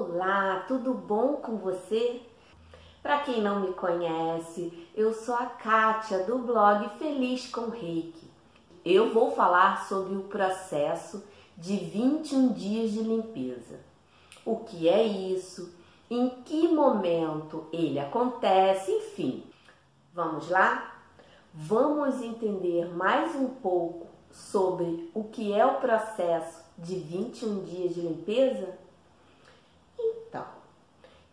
Olá, tudo bom com você? Para quem não me conhece, eu sou a Kátia do blog Feliz com Reiki. Eu vou falar sobre o processo de 21 dias de limpeza. O que é isso? Em que momento ele acontece? Enfim, vamos lá? Vamos entender mais um pouco sobre o que é o processo de 21 dias de limpeza? Então,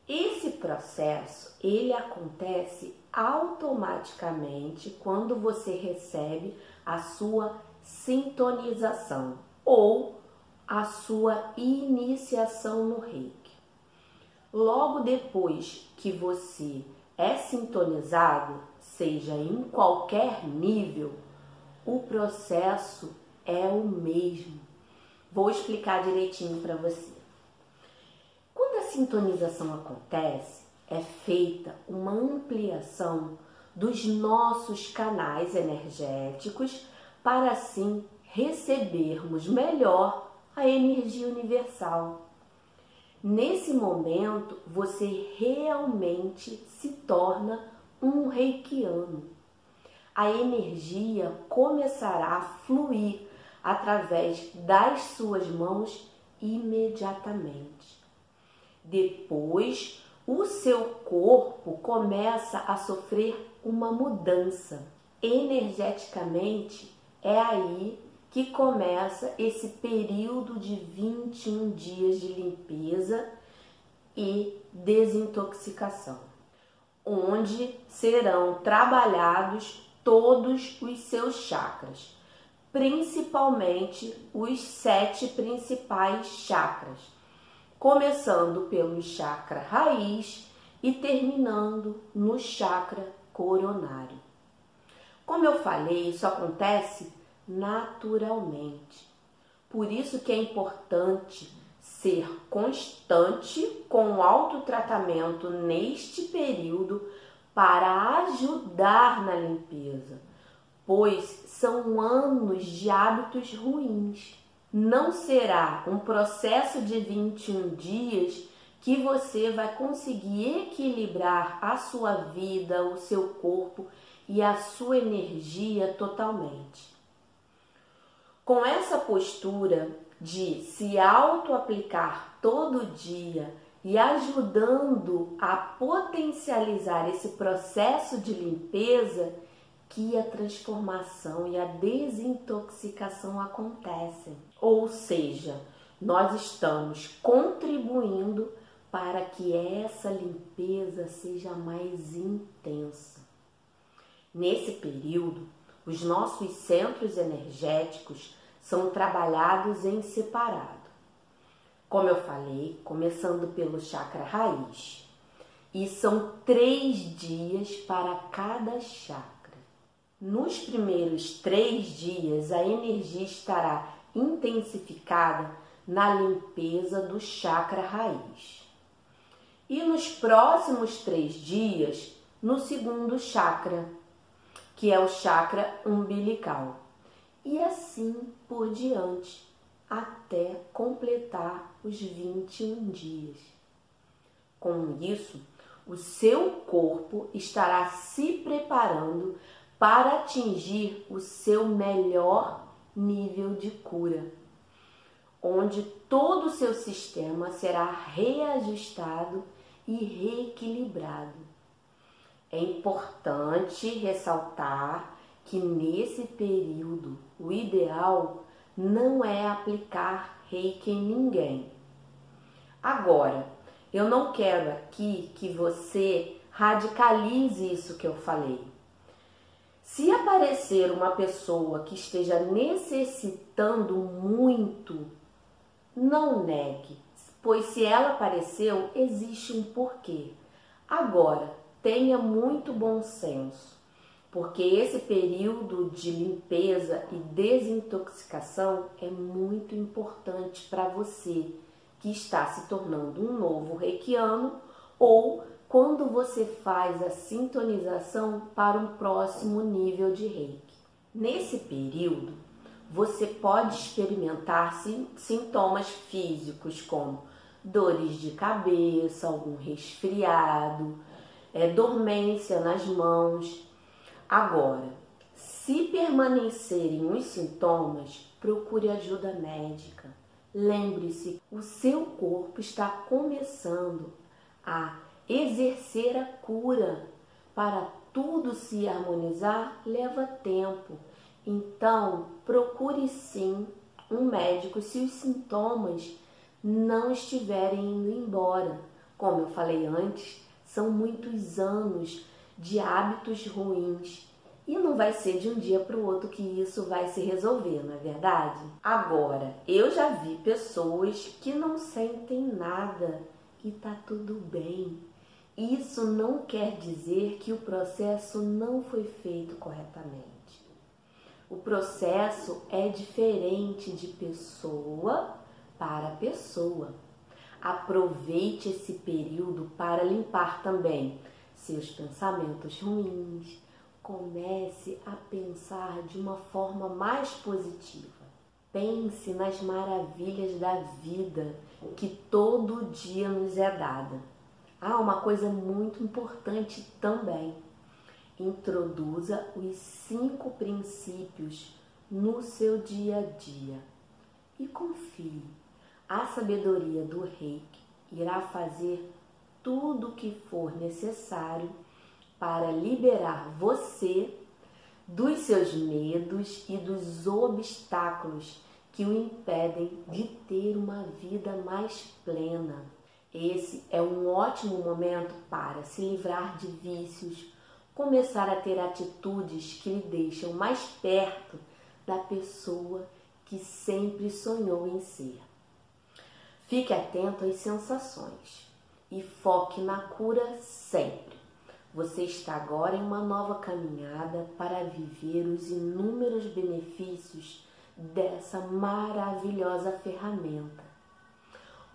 esse processo ele acontece automaticamente quando você recebe a sua sintonização ou a sua iniciação no Reiki. Logo depois que você é sintonizado, seja em qualquer nível, o processo é o mesmo. Vou explicar direitinho para você. Sintonização acontece, é feita uma ampliação dos nossos canais energéticos para assim recebermos melhor a energia universal. Nesse momento, você realmente se torna um reikiano. A energia começará a fluir através das suas mãos imediatamente. Depois, o seu corpo começa a sofrer uma mudança. Energeticamente, é aí que começa esse período de 21 dias de limpeza e desintoxicação, onde serão trabalhados todos os seus chakras, principalmente os sete principais chakras, começando pelo chakra raiz e terminando no chakra coronário. Como eu falei, isso acontece naturalmente. Por isso que é importante ser constante com o autotratamento neste período para ajudar na limpeza, pois são anos de hábitos ruins. Não será um processo de 21 dias que você vai conseguir equilibrar a sua vida, o seu corpo e a sua energia totalmente. Com essa postura de se auto-aplicar todo dia e ajudando a potencializar esse processo de limpeza, que a transformação e a desintoxicação acontecem. Ou seja, nós estamos contribuindo para que essa limpeza seja mais intensa. Nesse período, os nossos centros energéticos são trabalhados em separado. Como eu falei, começando pelo chakra raiz. E são três dias para cada chakra. Nos primeiros três dias, a energia estará intensificada na limpeza do chakra raiz. E nos próximos três dias, no segundo chakra, que é o chakra umbilical. E assim por diante, até completar os 21 dias. Com isso, o seu corpo estará se preparando para atingir o seu melhor nível de cura, onde todo o seu sistema será reajustado e reequilibrado. É importante ressaltar que nesse período o ideal não é aplicar reiki em ninguém. Agora, eu não quero aqui que você radicalize isso que eu falei. Se aparecer uma pessoa que esteja necessitando muito, não negue, pois se ela apareceu, existe um porquê. Agora, tenha muito bom senso, porque esse período de limpeza e desintoxicação é muito importante para você que está se tornando um novo reikiano ou quando você faz a sintonização para um próximo nível de reiki. Nesse período, você pode experimentar sintomas físicos como dores de cabeça, algum resfriado, é, dormência nas mãos. Agora, se permanecerem os sintomas, procure ajuda médica. Lembre-se, o seu corpo está começando a exercer a cura. Para tudo se harmonizar leva tempo. Então, procure sim um médico se os sintomas não estiverem indo embora. Como eu falei antes, são muitos anos de hábitos ruins e não vai ser de um dia para o outro que isso vai se resolver, não é verdade? Agora, eu já vi pessoas que não sentem nada e tá tudo bem. Isso não quer dizer que o processo não foi feito corretamente. O processo é diferente de pessoa para pessoa. Aproveite esse período para limpar também seus pensamentos ruins. Comece a pensar de uma forma mais positiva. Pense nas maravilhas da vida que todo dia nos é dada. Ah, uma coisa muito importante também. Introduza os cinco princípios no seu dia a dia e confie a sabedoria do reiki irá fazer tudo o que for necessário para liberar você dos seus medos e dos obstáculos que o impedem de ter uma vida mais plena. Esse é um ótimo momento para se livrar de vícios, começar a ter atitudes que lhe deixam mais perto da pessoa que sempre sonhou em ser. Fique atento às sensações e foque na cura sempre. Você está agora em uma nova caminhada para viver os inúmeros benefícios dessa maravilhosa ferramenta.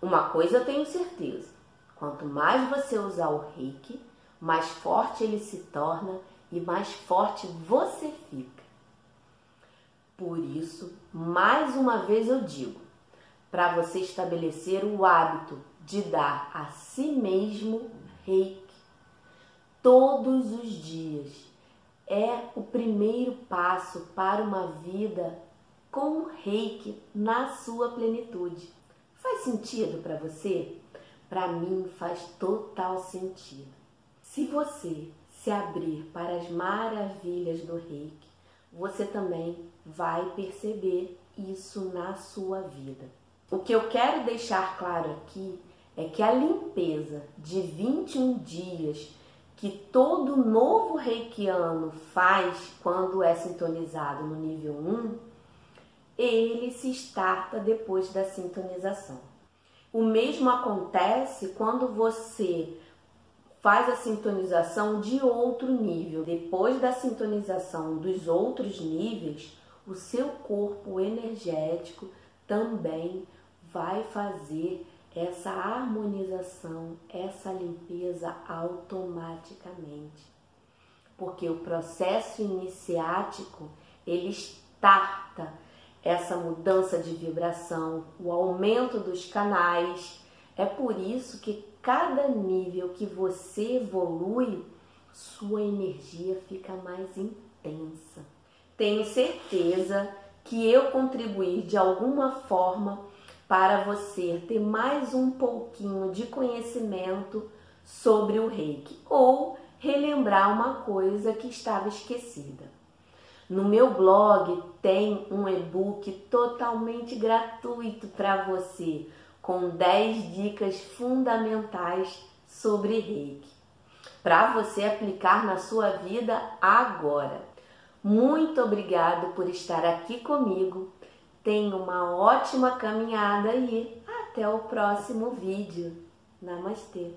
Uma coisa eu tenho certeza: quanto mais você usar o reiki, mais forte ele se torna e mais forte você fica. Por isso, mais uma vez eu digo: para você estabelecer o hábito de dar a si mesmo reiki todos os dias. É o primeiro passo para uma vida com reiki na sua plenitude. Faz sentido para você? Para mim faz total sentido. Se você se abrir para as maravilhas do reiki, você também vai perceber isso na sua vida. O que eu quero deixar claro aqui é que a limpeza de 21 dias que todo novo reikiano faz quando é sintonizado no nível 1, ele se starta depois da sintonização. O mesmo acontece quando você faz a sintonização de outro nível. Depois da sintonização dos outros níveis, o seu corpo energético também vai fazer essa harmonização, essa limpeza automaticamente. Porque o processo iniciático, ele starta essa mudança de vibração, o aumento dos canais. É por isso que cada nível que você evolui, sua energia fica mais intensa. Tenho certeza que eu contribuir de alguma forma para você ter mais um pouquinho de conhecimento sobre o reiki ou relembrar uma coisa que estava esquecida. No meu blog tem um e-book totalmente gratuito para você, com 10 dicas fundamentais sobre reiki, para você aplicar na sua vida agora. Muito obrigado por estar aqui comigo Tenha uma ótima caminhada e até o próximo vídeo. Namastê!